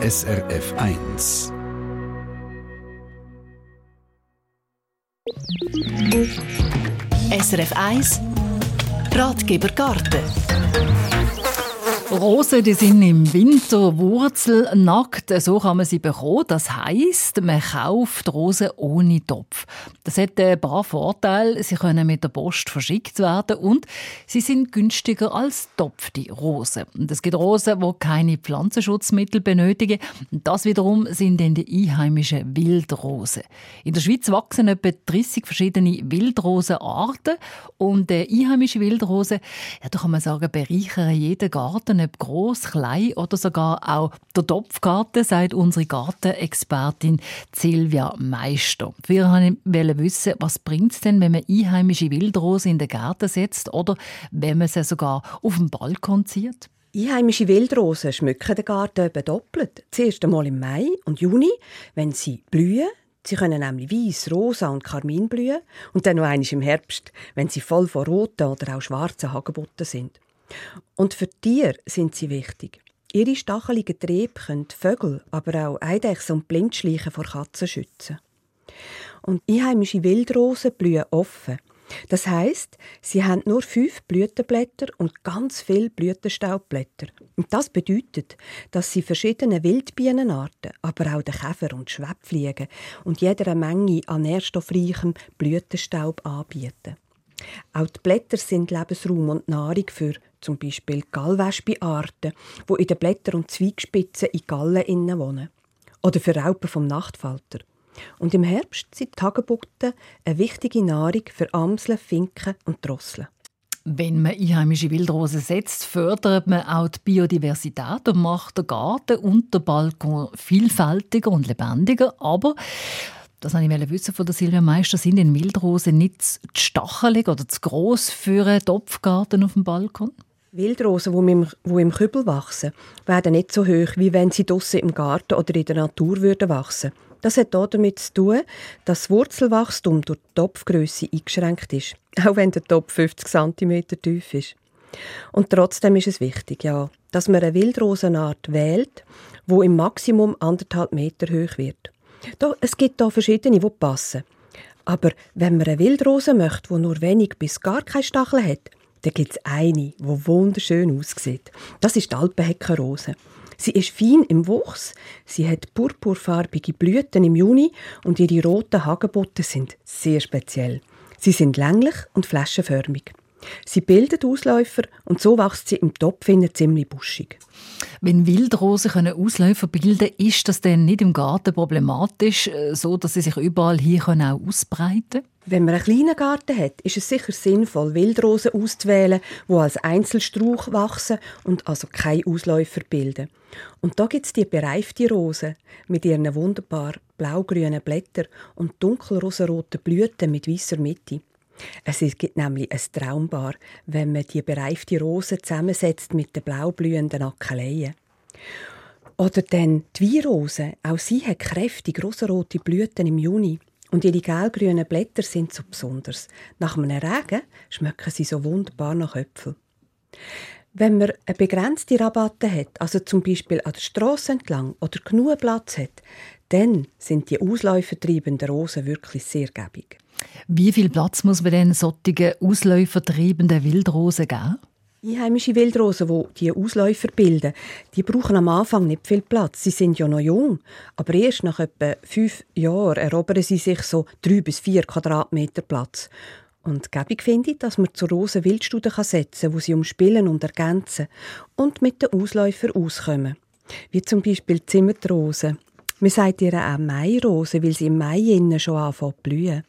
SRF 1. SRF 1 Ratgeber Garten Rosen die sind im Winter wurzelnackt, so kann man sie bekommen. Das heißt, man kauft Rosen ohne Topf. Das hat ein paar Vorteile. Sie können mit der Post verschickt werden und sie sind günstiger als topfte Rosen. Und es gibt Rosen, die keine Pflanzenschutzmittel benötigen. Das wiederum sind dann die einheimischen Wildrosen. In der Schweiz wachsen etwa 30 verschiedene Wildrosenarten und die einheimische Wildrose, ja, da kann man sagen, bereichern jeden Garten Garten, ob gross, klein oder sogar auch der Topfgarten, sagt unsere Gartenexpertin Silvia Meister. Wir wollen wissen, was bringt es denn, wenn man einheimische Wildrose in den Garten setzt oder wenn man sie sogar auf dem Balkon zieht? Einheimische Wildrosen schmücken den Garten eben doppelt. Zuerst einmal im Mai und Juni, wenn sie blühen. Sie können nämlich weiß, rosa und karmin blühen. Und dann noch einmal im Herbst, wenn sie voll von roten oder auch schwarzen Hagebutten sind. Und für Tiere sind sie wichtig. Ihre stacheligen Triebe können Vögel, aber auch Eidechsen und Blindschleichen vor Katzen schützen. Und einheimische Wildrosen blühen offen. Das heißt, sie haben nur fünf Blütenblätter und ganz viele Blütenstaubblätter. Und das bedeutet, dass sie verschiedene Wildbienenarten, aber auch den Käfer und Schwebfliegen und jeder Menge an nährstoffreichem Blütenstaub anbieten. Auch die Blätter sind Lebensraum und Nahrung für zum Beispiel Gallwespe-Arten, die in den Blättern und Zweigspitzen in Gallen wohnen. Oder für Raupen vom Nachtfalter. Und im Herbst sind die Hagebutten eine wichtige Nahrung für Amseln, Finken und Drosseln. Wenn man einheimische Wildrosen setzt, fördert man auch die Biodiversität und macht den Garten und den Balkon vielfältiger und lebendiger. Aber das wollte ich wissen von der Silvia Meister. Sind denn Wildrosen nicht zu stachelig oder zu gross für einen Topfgarten auf dem Balkon? Wildrosen, die im, die im Kübel wachsen, werden nicht so hoch, wie wenn sie draussen im Garten oder in der Natur würden wachsen. Das hat damit zu tun, dass das Wurzelwachstum durch die Topfgröße eingeschränkt ist, auch wenn der Topf 50 cm tief ist. Und trotzdem ist es wichtig, ja, dass man eine Wildrosenart wählt, wo im Maximum anderthalb Meter hoch wird. Da, es gibt da verschiedene, die passen. Aber wenn man eine Wildrose möchte, die nur wenig bis gar keine Stachel hat, dann gibt es eine, die wunderschön aussieht. Das ist die Alpenheckenrose. Sie ist fein im Wuchs, sie hat purpurfarbige Blüten im Juni und ihre roten Hagebutten sind sehr speziell. Sie sind länglich und flaschenförmig. Sie bildet Ausläufer und so wächst sie im Topf ziemlich buschig. Wenn Wildrosen können Ausläufer bilden können, ist das denn nicht im Garten problematisch, äh, so dass sie sich überall hier können auch ausbreiten können? Wenn man einen kleinen Garten hat, ist es sicher sinnvoll, Wildrosen auszuwählen, die als Einzelstrauch wachsen und also keine Ausläufer bilden. Und da gibt es die bereifte Rose mit ihren wunderbar blaugrünen Blättern und dunkelrosaroten Blüten mit weißer Mitte. Es gibt nämlich ein Traumbar, wenn man die bereifte Rose zusammensetzt mit den blaublühenden Akeleien. Oder dann die Weinrose. Auch sie hat kräftig rosarote Blüten im Juni. Und ihre gelgrünen Blätter sind so besonders. Nach einem Regen schmecken sie so wunderbar nach Äpfel. Wenn man eine begrenzte Rabatte hat, also zum Beispiel an der Strasse entlang oder genug Platz hat, dann sind die ausläufertreibenden Rosen wirklich sehr gäbig. Wie viel Platz muss man denn solchen ausläufertreibenden Wildrosen geben? Einheimische Wildrosen, die die Ausläufer bilden, die brauchen am Anfang nicht viel Platz. Sie sind ja noch jung, aber erst nach etwa fünf Jahren erobern sie sich so drei bis vier Quadratmeter Platz. Und gäbig finde ich, dass man zur Rosen Wildstudie setzen kann, wo sie umspielen und ergänzen und mit den Ausläufern auskommen. Wie zum Beispiel die Zimmerrose. Man sagt ihr auch Mairose, weil sie im Mai innen schon anfangen zu blühen.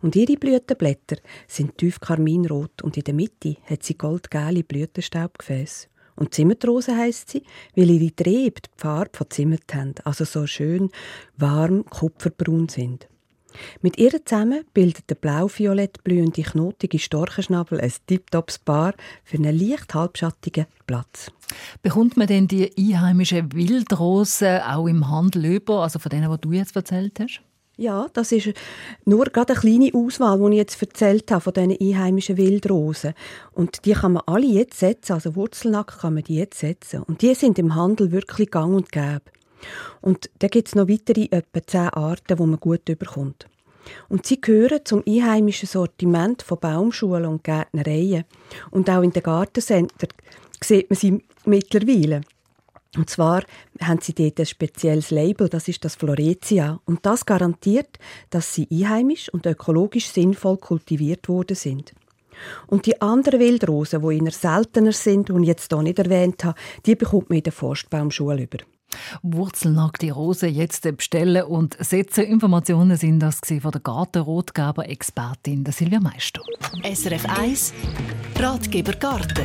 Und ihre Blütenblätter sind tief karminrot und in der Mitte hat sie goldgelbe Blütenstaubgefäße. Und Zimmertrose heisst sie, weil ihre Triebe die Farbe von Zimmert haben, also so schön warm kupferbraun sind. Mit ihr zusammen bildet der blau-violett blühende knotige Storchenschnabel ein tiptops Paar für einen leicht halbschattigen Platz. Bekommt man denn die einheimischen Wildrosen auch im Handel über, also von denen, die du jetzt erzählt hast? Ja, das ist nur gerade eine kleine Auswahl, die ich jetzt erzählt habe, von diesen einheimischen Wildrosen. Und die kann man alle jetzt setzen, also Wurzelnack kann man die jetzt setzen. Und die sind im Handel wirklich gang und gäbe. Und da gibt es noch weitere etwa zehn Arten, die man gut überkommt. Und sie gehören zum einheimischen Sortiment von Baumschulen und Gärtnereien. Und auch in den Gartencenter sieht man sie mittlerweile. Und zwar haben sie dort ein spezielles Label, das ist das Floretia. Und das garantiert, dass sie einheimisch und ökologisch sinnvoll kultiviert worden sind. Und die anderen Wildrosen, die eher seltener sind und ich jetzt hier nicht erwähnt habe, die bekommt man in der Forstbaumschule über. Wurzelnackte Rose jetzt bestellen und setzen. Informationen sind das von der Gartenrotgeber-Expertin Silvia Meister. SRF 1 Ratgeber Garten.